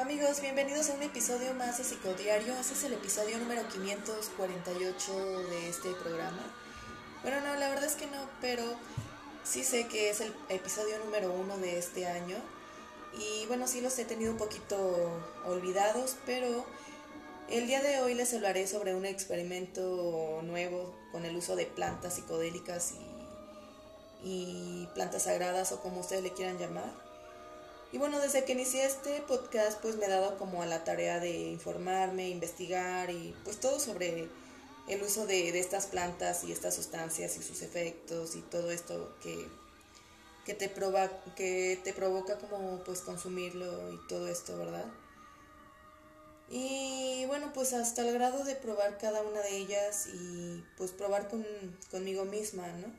Amigos, bienvenidos a un episodio más de Psicodiario. Este es el episodio número 548 de este programa. Bueno, no, la verdad es que no, pero sí sé que es el episodio número uno de este año. Y bueno, sí los he tenido un poquito olvidados, pero el día de hoy les hablaré sobre un experimento nuevo con el uso de plantas psicodélicas y, y plantas sagradas o como ustedes le quieran llamar. Y bueno, desde que inicié este podcast, pues me he dado como a la tarea de informarme, investigar y pues todo sobre el uso de, estas plantas y estas sustancias y sus efectos y todo esto que, que, te, provoca, que te provoca como pues consumirlo y todo esto, ¿verdad? Y bueno, pues hasta el grado de probar cada una de ellas y pues probar con, conmigo misma, ¿no?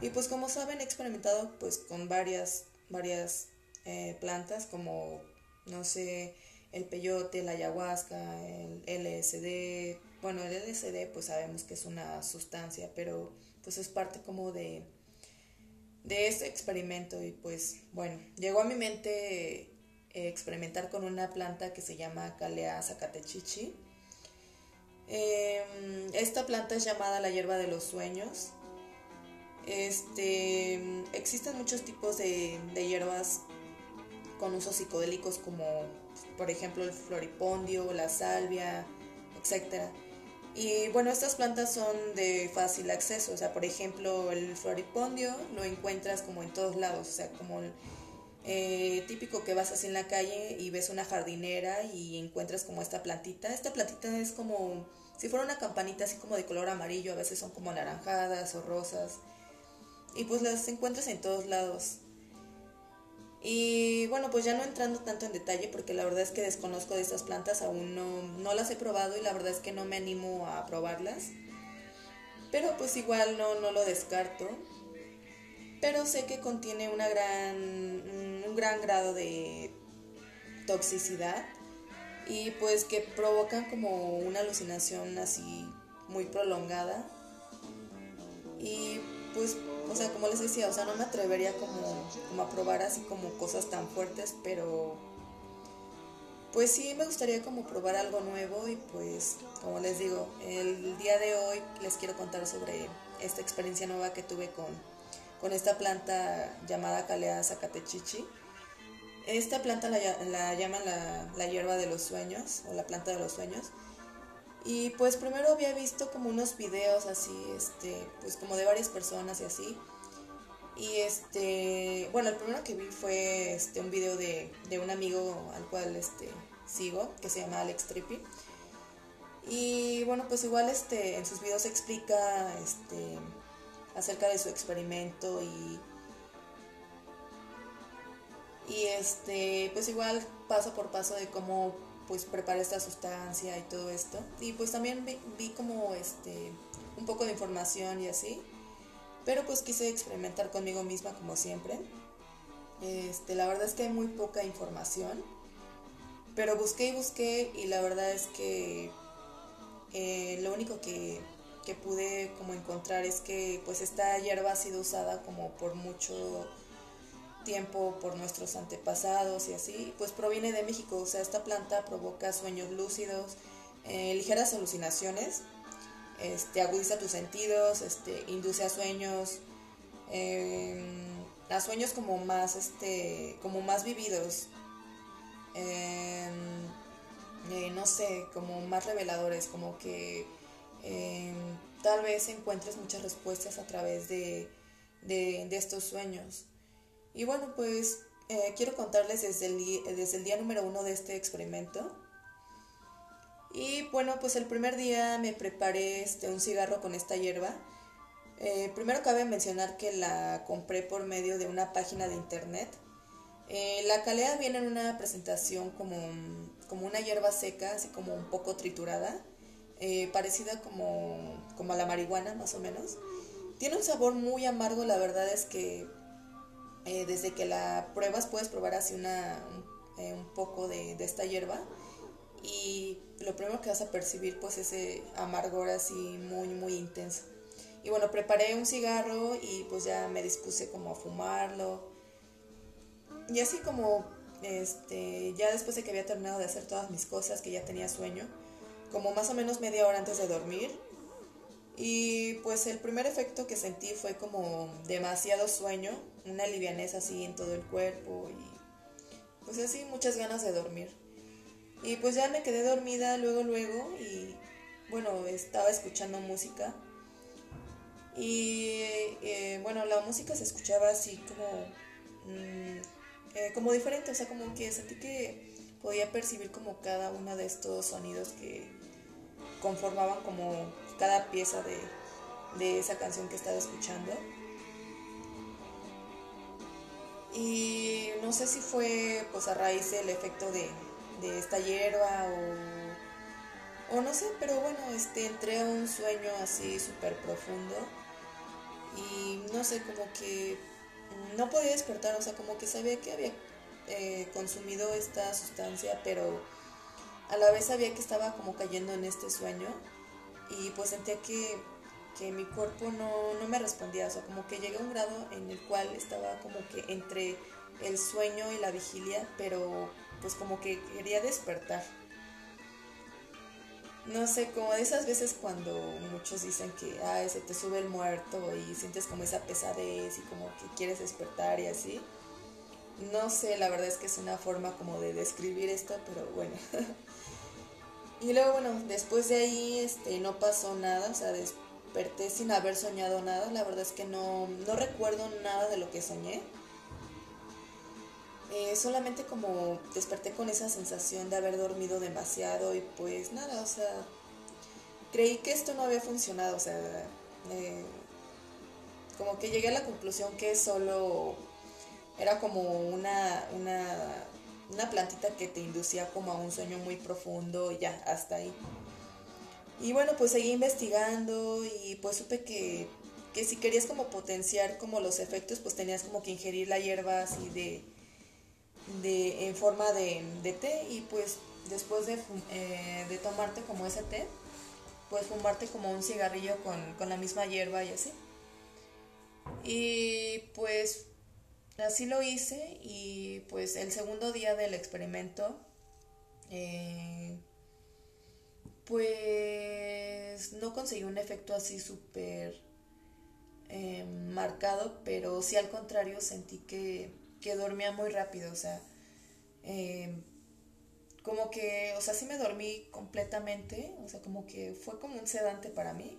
Y pues como saben, he experimentado pues con varias, varias eh, plantas como, no sé, el peyote, la ayahuasca, el LSD. Bueno, el LSD pues sabemos que es una sustancia, pero pues es parte como de, de este experimento y pues bueno, llegó a mi mente eh, experimentar con una planta que se llama Calea zacatechichi. Em, esta planta es llamada la hierba de los sueños. Este, existen muchos tipos de, de hierbas con usos psicodélicos como por ejemplo el floripondio, la salvia, etc. Y bueno, estas plantas son de fácil acceso, o sea, por ejemplo, el floripondio lo encuentras como en todos lados, o sea, como el eh, típico que vas así en la calle y ves una jardinera y encuentras como esta plantita. Esta plantita es como si fuera una campanita así como de color amarillo, a veces son como naranjadas o rosas. Y pues las encuentras en todos lados. Y bueno, pues ya no entrando tanto en detalle porque la verdad es que desconozco de estas plantas, aún no, no las he probado y la verdad es que no me animo a probarlas. Pero pues igual no, no lo descarto. Pero sé que contiene una gran, un gran grado de toxicidad y pues que provocan como una alucinación así muy prolongada. Y pues o sea, como les decía, o sea, no me atrevería como, como a probar así como cosas tan fuertes, pero pues sí me gustaría como probar algo nuevo y pues como les digo, el día de hoy les quiero contar sobre esta experiencia nueva que tuve con, con esta planta llamada Calea zacatechichi. Esta planta la, la llaman la, la hierba de los sueños o la planta de los sueños. Y pues primero había visto como unos videos así, este, pues como de varias personas y así. Y este, bueno, el primero que vi fue este, un video de, de un amigo al cual este, sigo, que se llama Alex Trippy. Y bueno, pues igual este, en sus videos explica este, acerca de su experimento y, y este, pues igual paso por paso de cómo pues preparé esta sustancia y todo esto. Y pues también vi, como este un poco de información y así. Pero pues quise experimentar conmigo misma como siempre. Este, la verdad es que hay muy poca información. Pero busqué y busqué y la verdad es que eh, lo único que, que pude como encontrar es que pues esta hierba ha sido usada como por mucho tiempo por nuestros antepasados y así, pues proviene de México. O sea, esta planta provoca sueños lúcidos, eh, ligeras alucinaciones, este, agudiza tus sentidos, este, induce a sueños, em, a sueños como más, este, como más vividos, em, eh, no sé, como más reveladores, como que em, tal vez encuentres muchas respuestas a través de, de estos sueños. Y bueno, pues eh, quiero contarles desde el, desde el día número uno de este experimento. Y bueno, pues el primer día me preparé este, un cigarro con esta hierba. Eh, primero cabe mencionar que la compré por medio de una página de internet. Eh, la calea viene en una presentación como, como una hierba seca, así como un poco triturada, parecida como, como a la marihuana más o menos. Tiene un sabor muy amargo, la verdad es que eh, desde que la pruebas puedes probar así una, un, eh, poco de, esta hierba y lo primero que vas a percibir pues ese amargor así muy muy intenso. Y bueno, preparé un cigarro y pues ya me dispuse como a fumarlo. Y así como este, ya después de que había terminado de hacer todas mis cosas, que ya tenía sueño, como más o menos media hora antes de dormir. Y pues el primer efecto que sentí fue como demasiado sueño, una livianez así en todo el cuerpo y pues así muchas ganas de dormir. Y pues ya me quedé dormida luego, luego y bueno, estaba escuchando música. Y eh, bueno, la música se escuchaba así como, mm, eh, como diferente, o sea, como que sentí que podía percibir como cada uno de estos sonidos que conformaban como cada pieza de, de esa canción que estaba escuchando. Y no sé si fue pues a raíz del efecto de, de esta hierba o, o, no sé, pero bueno, este, entré a un sueño así súper profundo y no sé, como que no podía despertar, o sea, como que sabía que había eh, consumido esta sustancia, pero a la vez sabía que estaba como cayendo en este sueño y pues sentía que, que mi cuerpo no, no, me respondía, o sea, como que llegué a un grado en el cual estaba como que entre el sueño y la vigilia, pero pues como que quería despertar. No sé, como de esas veces cuando muchos dicen que ah, se te sube el muerto y sientes como esa pesadez y como que quieres despertar y así. No sé, la verdad es que es una forma como de describir esto, pero bueno. Y luego, bueno, después de ahí este, no pasó nada, o sea, desperté sin haber soñado nada. La verdad es que no, no recuerdo nada de lo que soñé. Eh, solamente como desperté con esa sensación de haber dormido demasiado y pues nada, o sea, creí que esto no había funcionado, o sea, eh, como que llegué a la conclusión que solo era como una, una una plantita que te inducía como a un sueño muy profundo, ya, hasta ahí. Y bueno, pues seguí investigando y pues supe que, que si querías como potenciar como los efectos, pues tenías como que ingerir la hierba así de, de en forma de, té y pues después de, eh, de, tomarte como ese té, pues fumarte como un cigarrillo con, con la misma hierba y así. Y pues Así lo hice y pues el segundo día del experimento, eh, pues no conseguí un efecto así súper eh, marcado, pero sí al contrario sentí que, que dormía muy rápido, o sea, eh, como que, o sea, sí me dormí completamente, o sea, como que fue como un sedante para mí,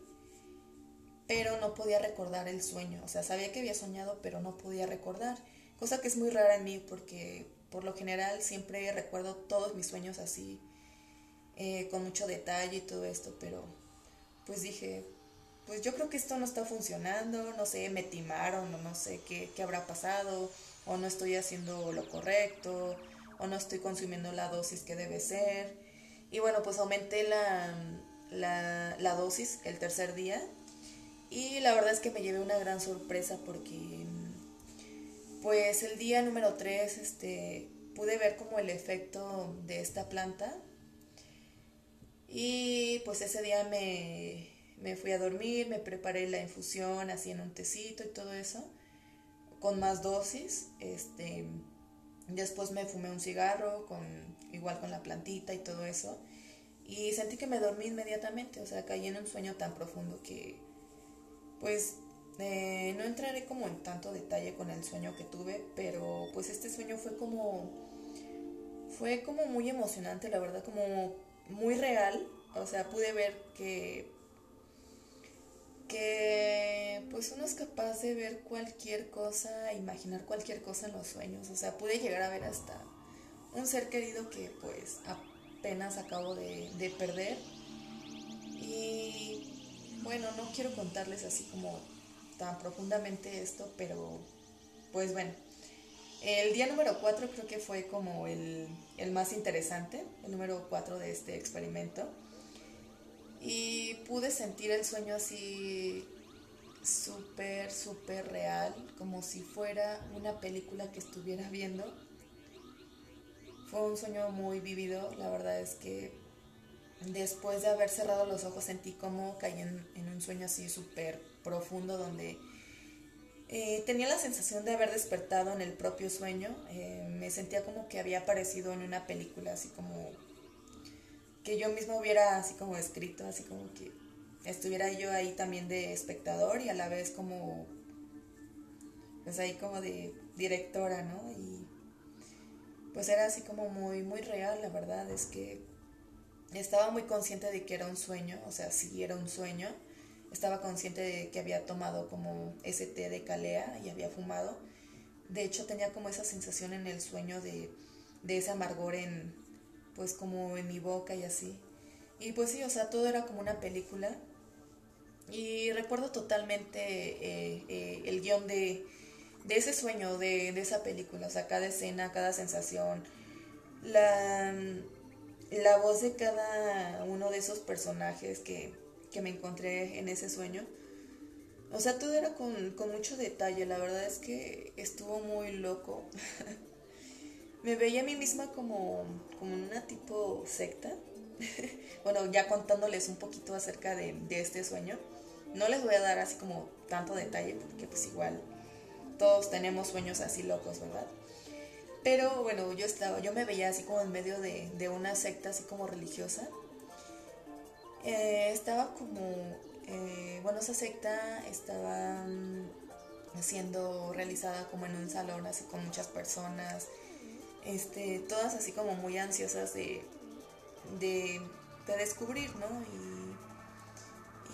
pero no podía recordar el sueño, o sea, sabía que había soñado, pero no podía recordar cosa que es muy rara en mí porque por lo general siempre recuerdo todos mis sueños así, eh, con mucho detalle y todo esto, pero pues dije, pues yo creo que esto no está funcionando, no sé, me timaron o no sé qué, qué habrá pasado, o no estoy haciendo lo correcto, o no estoy consumiendo la dosis que debe ser. Y bueno, pues aumenté la, la, dosis el tercer día y la verdad es que me llevé una gran sorpresa porque pues el día número 3 este, pude ver como el efecto de esta planta y pues ese día me, me fui a dormir, me preparé la infusión así en un tecito y todo eso, con más dosis. Este, después me fumé un cigarro, con, igual con la plantita y todo eso. Y sentí que me dormí inmediatamente, o sea, caí en un sueño tan profundo que pues eh, no entraré como en tanto detalle con el sueño que tuve, pero pues este sueño fue como fue como muy emocionante, la verdad, como muy real, o sea, pude ver que que pues uno es capaz de ver cualquier cosa, imaginar cualquier cosa en los sueños, o sea, pude llegar a ver hasta un ser querido que pues apenas acabo de, de perder y bueno, no quiero contarles así como tan profundamente esto, pero pues bueno. El día número 4 creo que fue como el, el más interesante, el número 4 de este experimento. Y pude sentir el sueño así súper, súper real, como si fuera una película que estuviera viendo. Fue un sueño muy vivido, la verdad es que después de haber cerrado los ojos sentí como caí en, en un sueño así súper profundo donde Eh, tenía la sensación de haber despertado en el propio sueño. Eh, me sentía como que había aparecido en una película, así como que yo misma hubiera así como escrito, así como que estuviera yo ahí también de espectador y a la vez como, pues ahí como de directora, ¿no? Y pues era así como muy, muy real, la verdad, es que estaba muy consciente de que era un sueño, o sea, sí era un sueño, estaba consciente de que había tomado como ese té de calea y había fumado. De hecho, tenía como esa sensación en el sueño de, de ese amargor en, pues como en mi boca y así. Y pues sí, o sea, todo era como una película. Y recuerdo totalmente eh, eh, el guion de, de, ese sueño, de, de, esa película, o sea, cada escena, cada sensación, la, la voz de cada uno de esos personajes que, que me encontré en ese sueño. O sea, todo era con, con mucho detalle, la verdad es que estuvo muy loco. me veía a mí misma como, como una tipo secta. bueno, ya contándoles un poquito acerca de, de, este sueño. No les voy a dar así como tanto detalle, porque pues igual todos tenemos sueños así locos, ¿verdad? Pero bueno, yo estaba, yo me veía así como en medio de, de una secta así como religiosa. Eh, estaba como, eh, bueno, esa secta estaba mm, siendo realizada como en un salón así con muchas personas este, todas así como muy ansiosas de, de, descubrir, ¿no?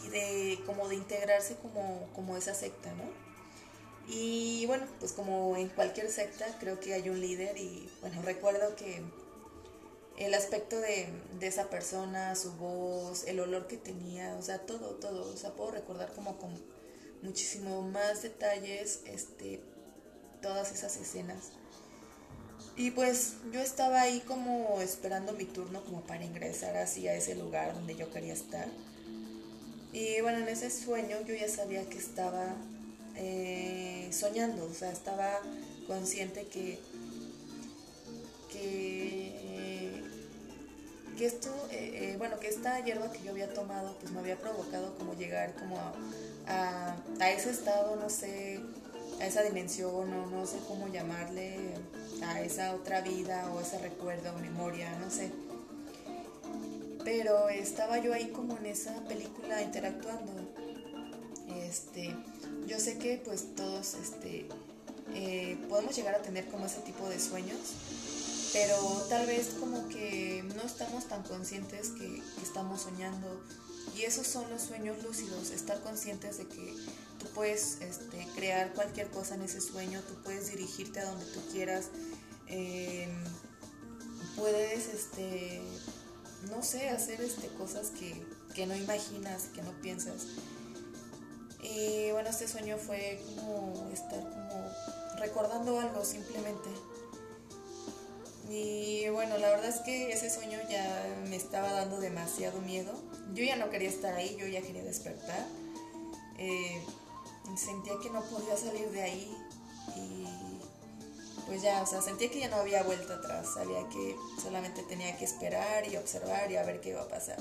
Y, y, de como de integrarse como, como esa secta, ¿no? Y bueno, pues como en cualquier secta creo que hay un líder y bueno, recuerdo que el aspecto de, de, esa persona, su voz, el olor que tenía, o sea, todo, todo, o sea, puedo recordar como con muchísimo más detalles este, todas esas escenas. Y pues yo estaba ahí como esperando mi turno como para ingresar así a ese lugar donde yo quería estar. Y bueno, en ese sueño yo ya sabía que estaba eh, soñando, o sea, estaba consciente que, que, que esto, eh, eh, bueno, que esta hierba que yo había tomado pues me había provocado como llegar como a, a ese estado, no sé, a esa dimensión o no sé cómo llamarle, a esa otra vida o ese recuerdo o memoria, no sé. Pero estaba yo ahí como en esa película interactuando. Este, yo sé que pues todos este, eh, podemos llegar a tener como ese tipo de sueños, pero tal vez como que no estamos tan conscientes que estamos soñando. Y esos son los sueños lúcidos, estar conscientes de que tú puedes este, crear cualquier cosa en ese sueño, tú puedes dirigirte a donde tú quieras, em, puedes, este, no sé, hacer este, cosas que, que no imaginas, que no piensas. Y bueno, este sueño fue como estar como recordando algo simplemente. Y bueno, la verdad es que ese sueño ya me estaba dando demasiado miedo. Yo ya no quería estar ahí, yo ya quería despertar. Eh, sentía que no podía salir de ahí y pues ya, o sea, sentía que ya no había vuelta atrás, sabía que solamente tenía que esperar y observar y a ver qué iba a pasar.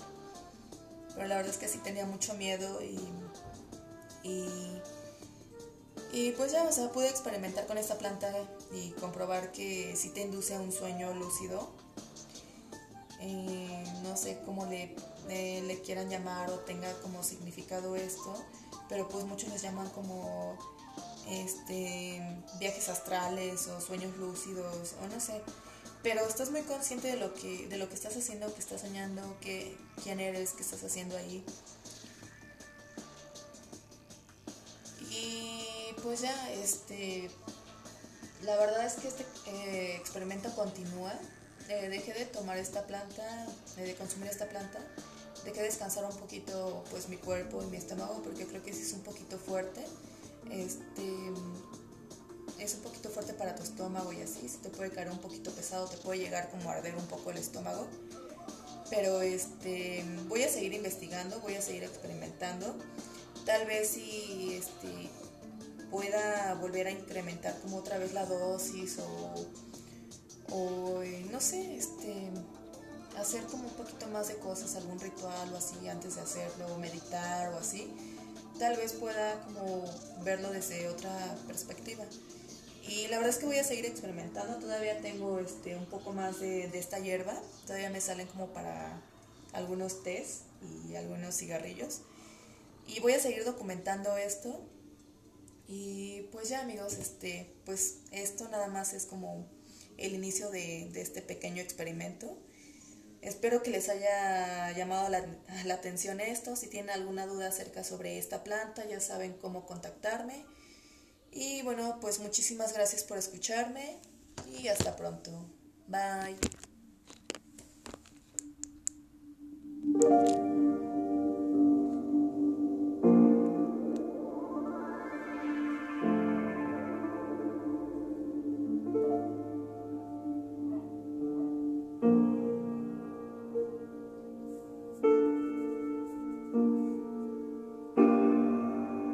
Pero la verdad es que sí tenía mucho miedo y, y, y pues ya, o sea, pude experimentar con esta planta y comprobar que sí te induce a un sueño lúcido. Eh, no sé cómo le, le quieran llamar o tenga como significado esto, pero pues muchos les llaman como este viajes astrales o sueños lúcidos o no sé pero estás muy consciente de lo que de lo que estás haciendo que estás soñando que quién eres qué estás haciendo ahí pues ya este la verdad es que este eh, experimento continúa eh, dejé de tomar esta planta eh, de consumir esta planta dejé descansar un poquito pues mi cuerpo y mi estómago porque creo que sí es un poquito fuerte. Este es un poquito fuerte para tu estómago y así, si te puede caer un poquito pesado, te puede llegar como a arder un poco el estómago. Pero este voy a seguir investigando, voy a seguir experimentando. Tal vez si este pueda volver a incrementar como otra vez la dosis o, o no sé, este hacer como un poquito más de cosas, algún ritual o así antes de hacerlo, meditar o así, tal vez pueda como verlo desde otra perspectiva. Y la verdad es que voy a seguir experimentando, todavía tengo este, un poco más de, de esta hierba, todavía me salen como para algunos tés y algunos cigarrillos. Y voy a seguir documentando esto. Y pues ya amigos, este, pues esto nada más es como el inicio de, de este pequeño experimento. Espero que les haya llamado la, la, atención esto. Si tienen alguna duda acerca sobre esta planta, ya saben cómo contactarme. Y bueno, pues muchísimas gracias por escucharme y hasta pronto. Bye.